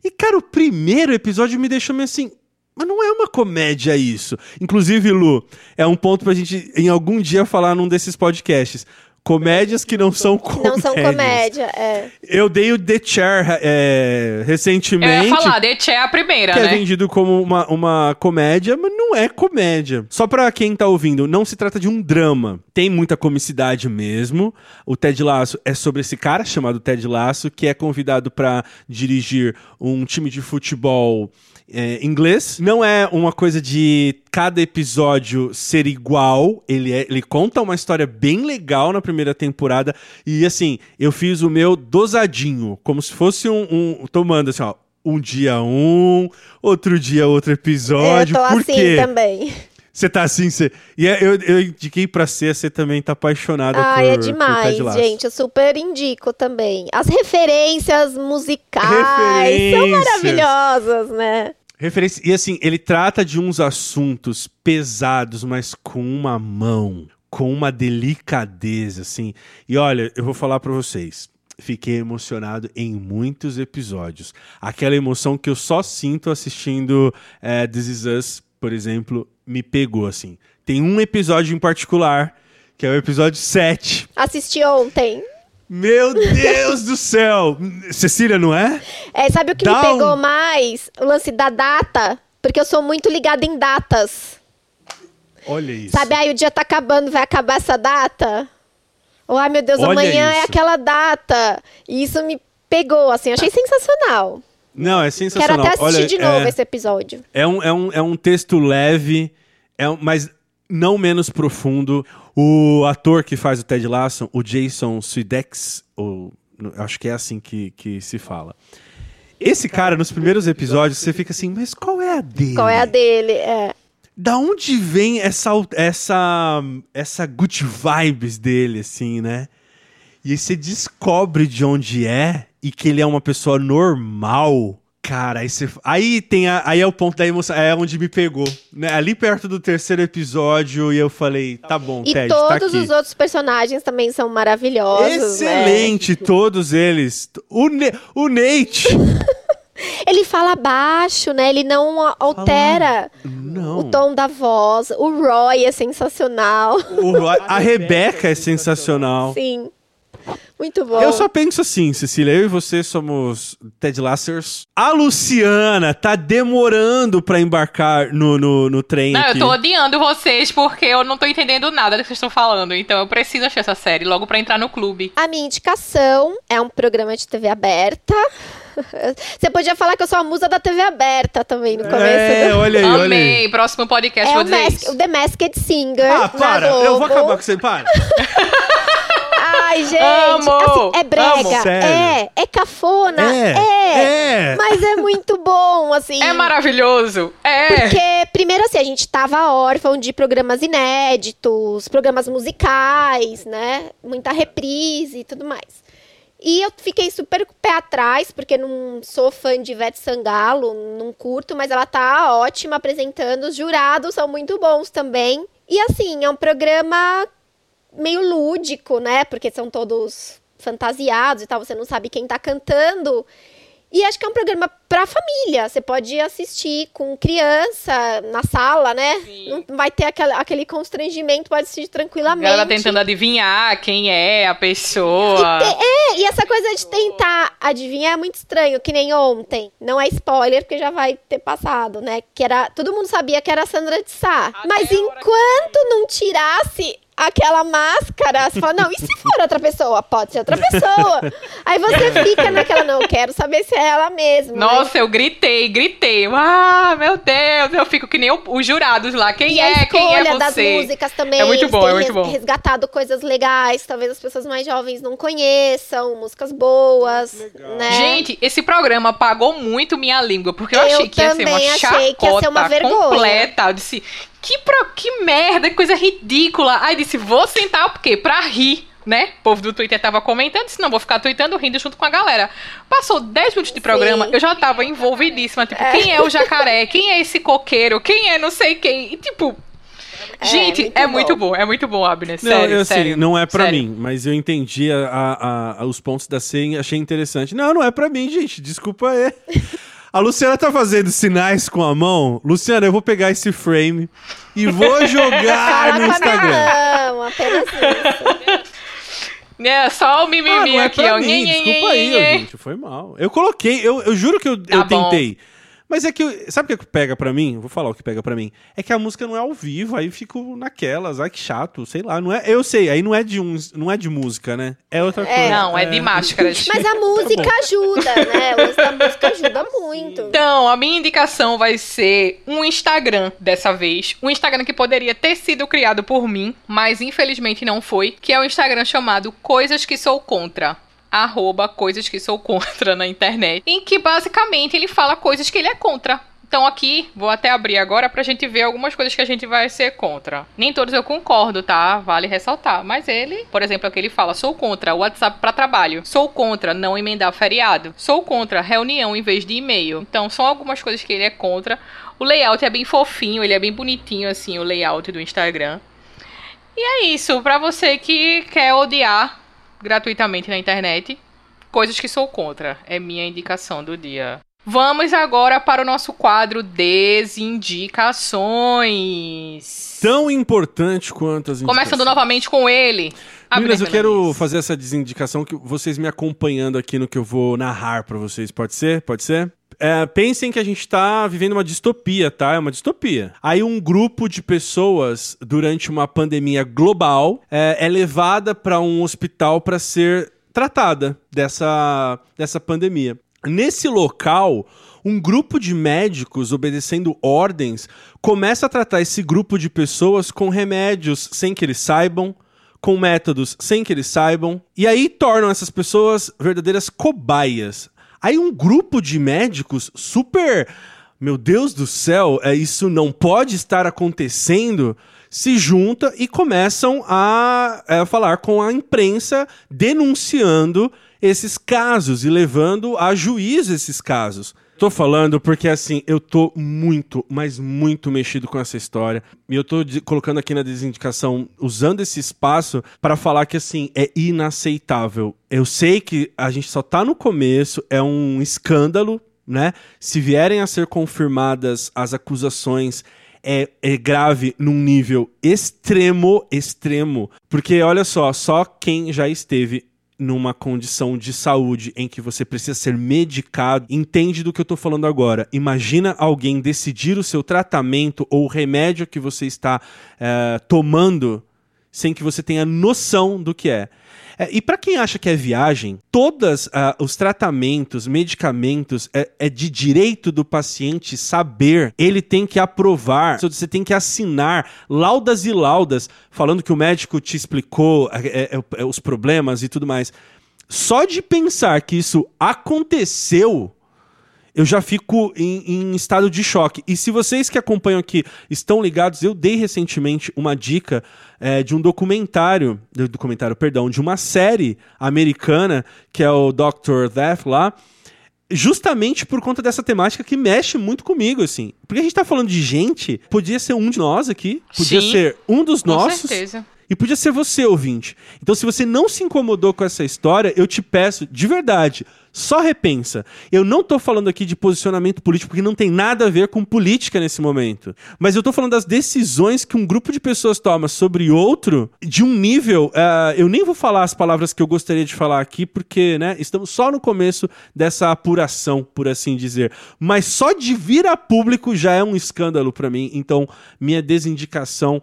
E, cara, o primeiro episódio me deixou meio assim. Mas não é uma comédia isso. Inclusive, Lu, é um ponto pra gente em algum dia falar num desses podcasts. Comédias que não são comédias. Não são comédia, é. Eu dei o The Chair é, Eu recentemente. ia falar, The Chair é a primeira, Que é né? vendido como uma, uma comédia, mas não é comédia. Só pra quem tá ouvindo, não se trata de um drama. Tem muita comicidade mesmo. O Ted Lasso é sobre esse cara chamado Ted Lasso, que é convidado pra dirigir um time de futebol é, inglês. Não é uma coisa de cada episódio ser igual. Ele, é- ele conta uma história bem legal na primeira temporada. E assim, eu fiz o meu dosadinho, como se fosse um. um tomando assim, ó. Um dia um, outro dia outro episódio. eu tô Por assim quê? também. Você tá assim, você. E é- eu, eu indiquei pra ser, você também tá apaixonada por. Ai, é por demais, gente. Eu super indico também. As referências musicais são Referências. maravilhosas, né? Referência. E assim, ele trata de uns assuntos pesados, mas com uma mão, com uma delicadeza, assim. E olha, eu vou falar pra vocês. Fiquei emocionado em muitos episódios. Aquela emoção que eu só sinto assistindo é, This Is Us, por exemplo, me pegou, assim. Tem um episódio em particular, que é o episódio 7. Assisti ontem. Meu Deus do céu! Cecília, não é? É, sabe o que Dá me pegou um- mais? O lance da data. Porque eu sou muito ligada em datas. Olha isso. Sabe, aí o dia tá acabando, vai acabar essa data? Ou, ai meu Deus, Olha amanhã é isso. aquela data. E isso me pegou, assim, achei sensacional. Não, é Quero sensacional. até assistir Olha, de novo é... esse episódio. É um, é um, é um texto leve, é um- mas não menos profundo. O ator que faz o Ted Lasso, o Jason Sudeikis, ou acho que é assim que, que se fala. Esse cara, nos primeiros episódios, você fica assim, mas qual é a dele? Qual é a dele? É. Da onde vem essa, essa, essa good vibes dele, assim, né? E aí você descobre de onde é e que ele é uma pessoa normal. Cara, aí, você, aí tem a, aí é o ponto da emoção, é onde me pegou, né? Ali perto do terceiro episódio e eu falei, tá bom, E Ted, tá todos aqui. os outros personagens também são maravilhosos. né? Excelente, todos eles. O, Ne- o Nate. [LAUGHS] Ele fala baixo, né? Ele não altera Não. o tom da voz. O Roy é sensacional. O- [LAUGHS] a, a Rebeca é sensacional. Sim. Muito bom. Eu só penso assim, Cecília, eu e você somos Ted Lassers. A Luciana tá demorando pra embarcar no, no, no trem Não, aqui. eu tô odiando vocês porque eu não tô entendendo nada do que vocês estão falando. Então eu preciso achar essa série logo pra entrar no clube. A minha indicação é um programa de TV aberta. [LAUGHS] Você podia falar que eu sou a musa da TV aberta também no começo. É, do... olha aí, olha aí. Amei. Próximo podcast, É vou o, dizer Mas- isso. o The Masked Singer. Ah, para, na eu vou acabar com você, para. [LAUGHS] Ai, gente. Amo! Assim! É brega, é, é cafona, É, é, é. Mas é muito bom, assim. É maravilhoso. É. Porque, primeiro assim, a gente tava órfão de programas inéditos, programas musicais, né? Muita reprise e tudo mais. E eu fiquei super com o pé atrás, porque não sou fã de Ivete Sangalo, não curto, mas ela tá ótima apresentando. Os jurados são muito bons também. E assim, é um programa meio lúdico, né? Porque são todos fantasiados e tal, você não sabe quem tá cantando. E acho que é um programa pra família. Você pode assistir com criança na sala, né? Sim. Não vai ter aquele, aquele constrangimento, pode assistir tranquilamente. Ela tentando adivinhar quem é a pessoa. É, e essa coisa de tentar adivinhar é muito estranho, que nem ontem. Não é spoiler, porque já vai ter passado, né? Que era. Todo mundo sabia que era a Sandra de Sá. Até Mas hora que- enquanto não tirasse aquela máscara, você fala, não, e se for outra pessoa? Pode ser outra pessoa. Aí você fica naquela, não, eu quero saber se é ela mesma. né? Nossa, eu gritei, gritei. Ah, meu Deus, eu fico que nem o- os jurados lá. Quem E é? a Quem escolha é das você? músicas também. É muito bom, é muito bom. resgatado coisas legais, talvez as pessoas mais jovens não conheçam, músicas boas, né? Gente, esse programa apagou muito minha língua, porque eu, Eu achei que ia ser uma também achei chacota que ia ser uma vergonha. completa. Eu disse, que, pro, que merda, que coisa ridícula. Aí disse, vou sentar o quê? Pra rir. Né? O povo do Twitter tava comentando, disse, não, vou ficar tweetando rindo junto com a galera. Passou 10 minutos de programa, Sim. eu já tava envolvidíssima. Tipo, quem é o jacaré? [LAUGHS] Quem é esse coqueiro? Quem é não sei quem? E tipo. É, gente, muito é bom. muito bom, é muito bom, Abner. Não, Sério, eu, assim, sério. não é pra sério. mim, mas eu entendi a- a- a- os pontos da senha, achei interessante. Não, não é pra mim, gente, desculpa aí. [LAUGHS] A Luciana tá fazendo sinais com a mão. Luciana, eu vou pegar esse frame e vou [LAUGHS] jogar no Instagram. mão, apenas isso. É, só o mimimi Ah, não é aqui, pra ó. mim, desculpa aí, gente, foi mal. Eu coloquei, eu, eu juro que eu, Tá eu bom. Mas é que, sabe o que pega pra mim? Vou falar o que pega pra mim. É que a música não é ao vivo, aí fico naquelas, ai que chato, sei lá, não é, eu sei, aí não é de um, não é de música, né? É outra coisa. Não, é de máscaras. Mas a música ajuda, né? O uso da música ajuda muito. Então, a minha indicação vai ser um Instagram dessa vez. Um Instagram que poderia ter sido criado por mim, mas infelizmente não foi. Que é um Instagram chamado Coisas que Sou Contra. Arroba Coisas que Sou Contra na internet. Em que basicamente ele fala coisas que ele é contra. Então aqui, vou até abrir agora pra gente ver algumas coisas que a gente vai ser contra. Nem todos eu concordo, tá? Vale ressaltar. Mas ele, por exemplo, aqui ele fala: sou contra o WhatsApp pra trabalho. Sou contra não emendar feriado. Sou contra reunião em vez de e-mail. Então são algumas coisas que ele é contra. O layout é bem fofinho, ele é bem bonitinho assim, o layout do Instagram. E é isso, pra você que quer odiar gratuitamente na internet, coisas que sou contra. É minha indicação do dia. Vamos agora para o nosso quadro Desindicações. Tão importante quanto as Começando indicações. novamente com ele. Meninas, eu quero fazer essa desindicação que vocês me acompanhando aqui no que eu vou narrar pra vocês. Pode ser? Pode ser? É, pensem que a gente tá vivendo uma distopia, tá? É uma distopia. Aí um grupo de pessoas, durante uma pandemia global, é, é levada pra um hospital pra ser tratada dessa, dessa pandemia. Nesse local, um grupo de médicos, obedecendo ordens, começa a tratar esse grupo de pessoas com remédios sem que eles saibam, com métodos sem que eles saibam, e aí tornam essas pessoas verdadeiras cobaias. Aí um grupo de médicos super. Meu Deus do céu, é, isso não pode estar acontecendo. Se junta e começam a é, falar com a imprensa denunciando esses casos e levando a juízo esses casos. Tô falando porque, assim, eu tô muito, mas muito mexido com essa história. E eu tô colocando aqui na desindicação, usando esse espaço para falar que, assim, é inaceitável. Eu sei que a gente só tá no começo, é um escândalo, né? Se vierem a ser confirmadas as acusações, é, é grave num nível extremo, extremo. Porque, olha só, só quem já esteve numa condição de saúde em que você precisa ser medicado, entende do que eu tô falando agora. Imagina alguém decidir o seu tratamento ou o remédio que você está eh, tomando sem que você tenha noção do que é. É, e para quem acha que é viagem, todos os tratamentos, medicamentos, é, é de direito do paciente saber. Ele tem que aprovar, você tem que assinar laudas e laudas falando que o médico te explicou é, é, é, os problemas e tudo mais. só de pensar que isso aconteceu, eu já fico em, em, estado de choque. E se vocês que acompanham aqui estão ligados, eu dei recentemente uma dica é, de um documentário, documentário, perdão, de uma série americana que é o Dr. Death lá, justamente por conta dessa temática que mexe muito comigo, assim. Porque a gente tá falando de gente, podia ser um de nós aqui, podia Sim, ser um dos Com nossos. certeza. E podia ser você, ouvinte. Então, se você não se incomodou com essa história, eu te peço, de verdade, só repensa. Eu não tô falando aqui de posicionamento político, porque não tem nada a ver com política nesse momento. Mas eu tô falando das decisões que um grupo de pessoas toma sobre outro, de um nível. uh, eu nem vou falar as palavras que eu gostaria de falar aqui, porque, né, estamos só no começo dessa apuração, por assim dizer. Mas só de vir a público já é um escândalo para mim. Então, minha desindicação.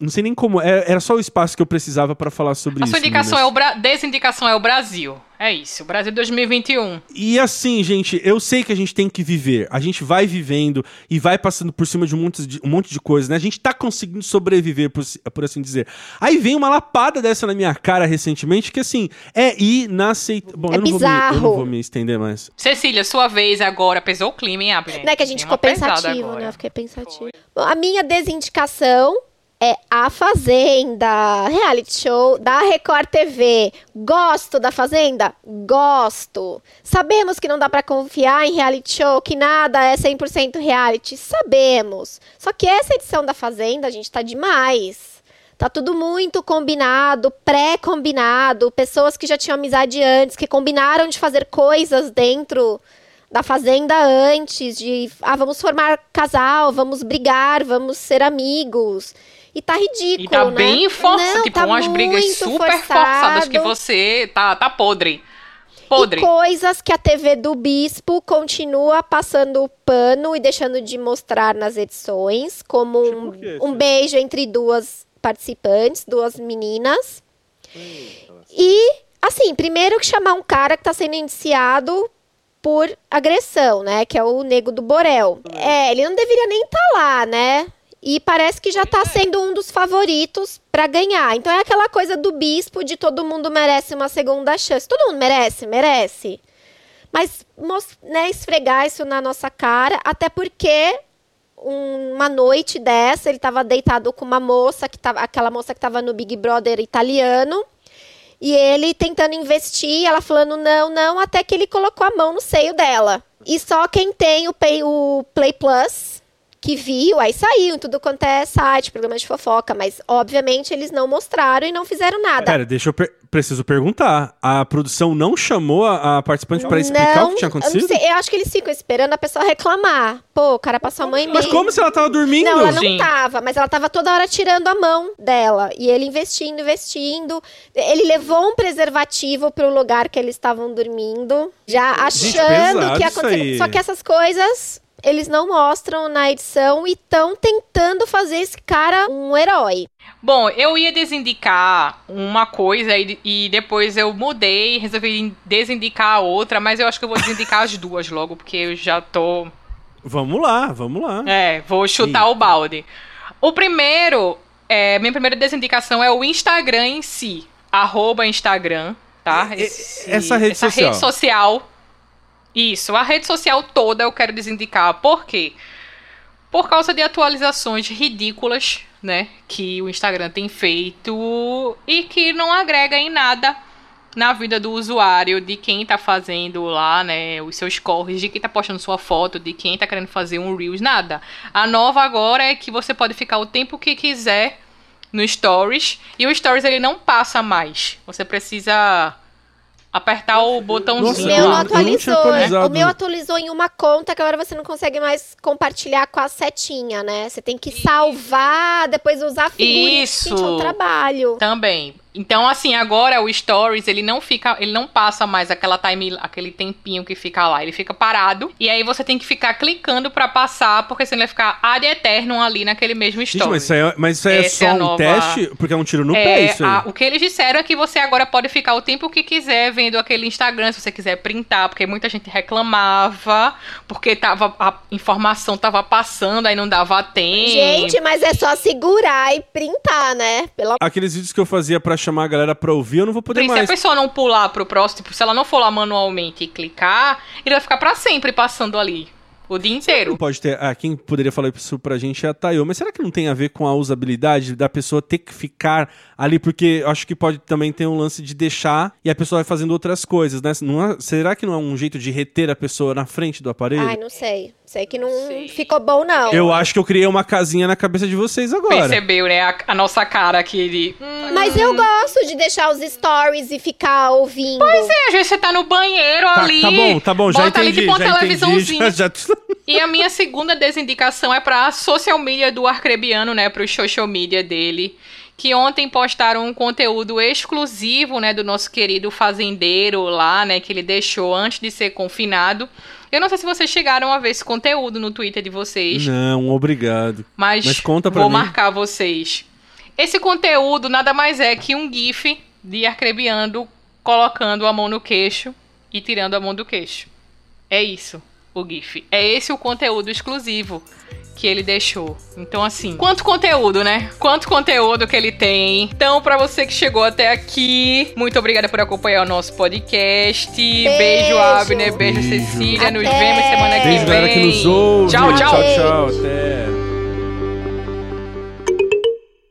Não sei nem como. Era, era só o espaço que eu precisava para falar sobre A isso. sua indicação é o Bra... desindicação é o Brasil. É isso, o Brasil 2021. E assim, gente, eu sei que a gente tem que viver. A gente vai vivendo e vai passando por cima de um monte de, um monte de coisas, né? A gente tá conseguindo sobreviver, por, por assim dizer. Aí vem uma lapada dessa na minha cara recentemente, que assim, é inaceitável. Bom, É eu, não vou me, eu não bizarro. vou me estender mais. Cecília, sua vez agora. Pesou o clima, hein, Abner? Não é que a gente ficou pensativo, né? Eu fiquei pensativo. Bom, a minha desindicação é A Fazenda, reality show da Record TV. Gosto da Fazenda? Gosto. Sabemos que não dá pra confiar em reality show, que nada é 100% reality. Sabemos. Só que essa edição da Fazenda, a gente tá demais. Tá tudo muito combinado, pré-combinado, pessoas que já tinham amizade antes, que combinaram de fazer coisas dentro da fazenda antes, de ah, vamos formar casal, vamos brigar, vamos ser amigos. E tá ridículo, E tá né? bem forçado, Não, tipo, tá umas brigas muito super forçado. forçadas que você tá, tá podre. Podre. E coisas que a TV do Bispo continua passando o pano e deixando de mostrar nas edições, como um, Tipo um Cê? beijo entre duas participantes, duas meninas. E, assim, primeiro que chamar um cara que tá sendo indiciado por agressão, né? Que é o Nego do Borel. É, ele não deveria nem estar lá, né? E parece que já tá sendo um dos favoritos pra ganhar. Então é aquela coisa do bispo de todo mundo merece uma segunda chance. Todo mundo merece, merece. Mas né, esfregar isso na nossa cara, até porque um- uma noite dessa ele tava deitado com uma moça que tava, aquela moça que tava no Big Brother italiano. E ele tentando investir, ela falando não, não, até que ele colocou a mão no seio dela. E só quem tem o Play, o Play Plus que viu, aí saiu em tudo quanto é site, programa de fofoca, mas obviamente eles não mostraram e não fizeram nada. Pera, deixa eu. Per preciso perguntar. A produção não chamou a, a participante pra explicar o que tinha eu não acontecido? sei, eu acho que eles ficam esperando a pessoa reclamar. Pô, o cara passou a mão em Mas como se ela tava dormindo? Não, ela não Sim. tava, mas ela tava toda hora tirando a mão dela. E ele investindo, investindo. Ele levou um preservativo pro lugar que eles estavam dormindo, já Gente, achando pesado que ia acontecer. Só que essas coisas eles não mostram na edição e estão tentando fazer esse cara um herói. Bom, eu ia desindicar uma coisa e, e depois eu mudei e resolvi desindicar a outra, mas eu acho que eu vou desindicar as duas logo, porque eu já tô. Vamos lá, vamos lá. É, vou chutar o balde. O primeiro, é, minha primeira desindicação é o Instagram em si. Arroba Instagram, tá? E- e- essa rede essa social. rede social. Isso, a rede social toda eu quero desindicar. Por quê? Por causa de atualizações ridículas, né? Que o Instagram tem feito e que não agrega em nada na vida do usuário, de quem tá fazendo lá, né, os seus corres, de quem tá postando sua foto, de quem tá querendo fazer um Reels, nada. A nova agora é que você pode ficar o tempo que quiser no Stories, e o Stories ele não passa mais. Você precisa apertar o O botãozinho. Nossa, meu eu- não eu não atualizou. atualizado. O meu atualizou em uma conta que agora você não consegue mais compartilhar com a setinha, né? Você tem que salvar, depois usar a figurinha. Isso. Gente, é um trabalho. Também. Então, assim, agora o Stories, ele não fica, ele não passa mais aquela time, aquele tempinho que fica lá. Ele fica parado. E aí você tem que ficar clicando pra passar, porque senão ele vai ficar ad eterno ali naquele mesmo Gente, Stories. mas isso aí, é- mas isso aí é Essa só é um nova- teste? Porque é um tiro no É, pé isso aí. a- o que eles disseram é que você agora pode ficar o tempo que quiser vendo aquele Instagram, se você quiser printar, porque muita gente reclamava, porque tava, a informação tava passando, aí não dava tempo. Gente, mas é só segurar e printar, né? Pela Aqueles vídeos que eu fazia pra chamar a galera pra ouvir, eu não vou poder E se a mais. pessoa não pular pro próximo, tipo, se ela não for lá manualmente e clicar, ele vai ficar pra sempre passando ali. O dia Não inteiro. pode ter. Ah, quem poderia falar isso pra gente é a Tayo, mas será que não tem a ver com a usabilidade da pessoa ter que ficar ali? Porque eu acho que pode também ter um lance de deixar e a pessoa vai fazendo outras coisas, né? Não é- será que não é um jeito de reter a pessoa na frente do aparelho? Ai, não sei. Sei que não Sei. ficou bom, não. Eu acho que eu criei uma casinha na cabeça de vocês agora. Percebeu, né? A, a nossa cara aqui de. Hum, Mas eu gosto de deixar os stories e ficar ouvindo. Pois é, às vezes você tá no banheiro Tá, ali. tá bom, tá bom, já bota entendi. ali tipo uma já entendi, televisãozinha. [LAUGHS] já, já... E a minha segunda desindicação é pra social media do Arcrebiano, né? Pro social media dele. Que ontem postaram um conteúdo exclusivo, né? Do nosso querido fazendeiro lá, né? Que ele deixou antes de ser confinado. Eu não sei se vocês chegaram a ver esse conteúdo no Twitter de vocês. Não, obrigado. Mas, Mas conta pra vou mim. marcar vocês. Esse conteúdo nada mais é que um GIF de Arcrebiando colocando a mão no queixo e tirando a mão do queixo. É isso, o GIF. É esse o conteúdo exclusivo que ele deixou. Então, assim, quanto conteúdo, né? Quanto conteúdo que ele tem. Então, pra você que chegou até aqui, muito obrigada por acompanhar o nosso podcast. Beijo, Beijo. Abner. Beijo, Beijo. Cecília. Nos Até. vemos semana que Beijo, vem. galera que nos ouve. Tchau, tchau. Tchau, tchau. Até.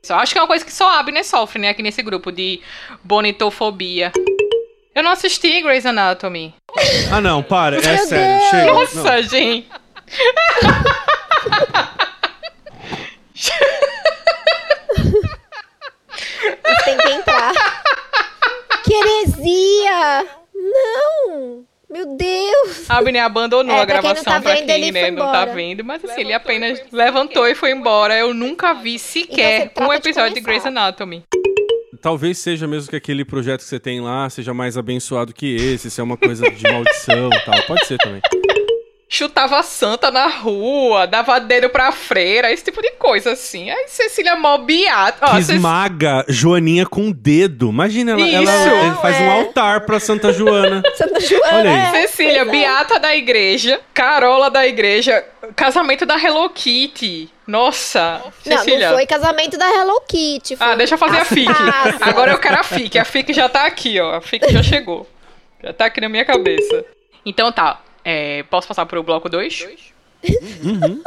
Só acho que é uma coisa que só a Abner sofre, né? Aqui nesse grupo de bonitofobia. Eu não assisti Grey's Anatomy. Ah, não, para. É Meu sério. Deus. Chega. Não. Nossa, gente. Vocês têm que entrar. que heresia! Não! Meu Deus! A Abner abandonou É, a pra quem não gravação tá pra quem ele né, não tá vendo. Mas assim, ele apenas levantou e foi embora. Eu nunca vi Então sequer um de episódio de começar. Grey's Anatomy. Talvez seja mesmo que aquele projeto que você tem lá seja mais abençoado que esse, se é uma coisa de maldição e tal. Pode ser também. Chutava a santa na rua, dava dedo pra freira, esse tipo de coisa, assim. Aí Cecília mó beata. Ó, que Cec- esmaga Joaninha com o dedo. Imagina, ela, ela- Isso. ela faz um É. altar pra Santa Joana. [LAUGHS] Santa Joana. Olha aí. é, Cecília, é. Beata da igreja, Carola da igreja, casamento da Hello Kitty. Nossa, Não, Cecília. não foi casamento da Hello Kitty. Foi Ah, deixa eu fazer a FIC. taças. Agora eu quero a FIC. A FIC já tá aqui, ó. A FIC já chegou. Já tá aqui na minha cabeça. Então tá. É, posso passar pro bloco 2? Uhum.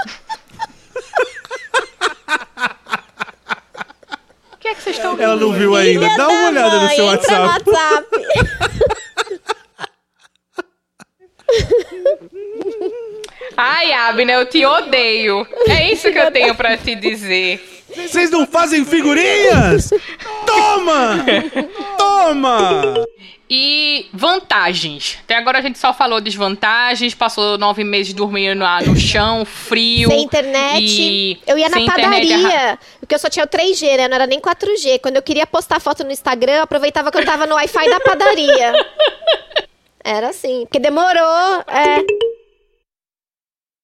O que é que vocês estão Ela não viu ainda. Filha Dá uma da olhada no seu entra no WhatsApp. WhatsApp. [LAUGHS] Ai, Abner, eu te odeio. É isso que eu tenho pra te dizer. Vocês não fazem figurinhas? Toma! Toma! E vantagens. Até agora a gente só falou desvantagens, passou nove meses dormindo lá no chão, frio. Sem internet. e Eu ia na internet, padaria. Porque eu só tinha o 3G, né? Não era nem 4G. Quando eu queria postar foto no Instagram, eu aproveitava que eu tava no Wi-Fi da padaria. [LAUGHS] Era assim. Porque demorou. É.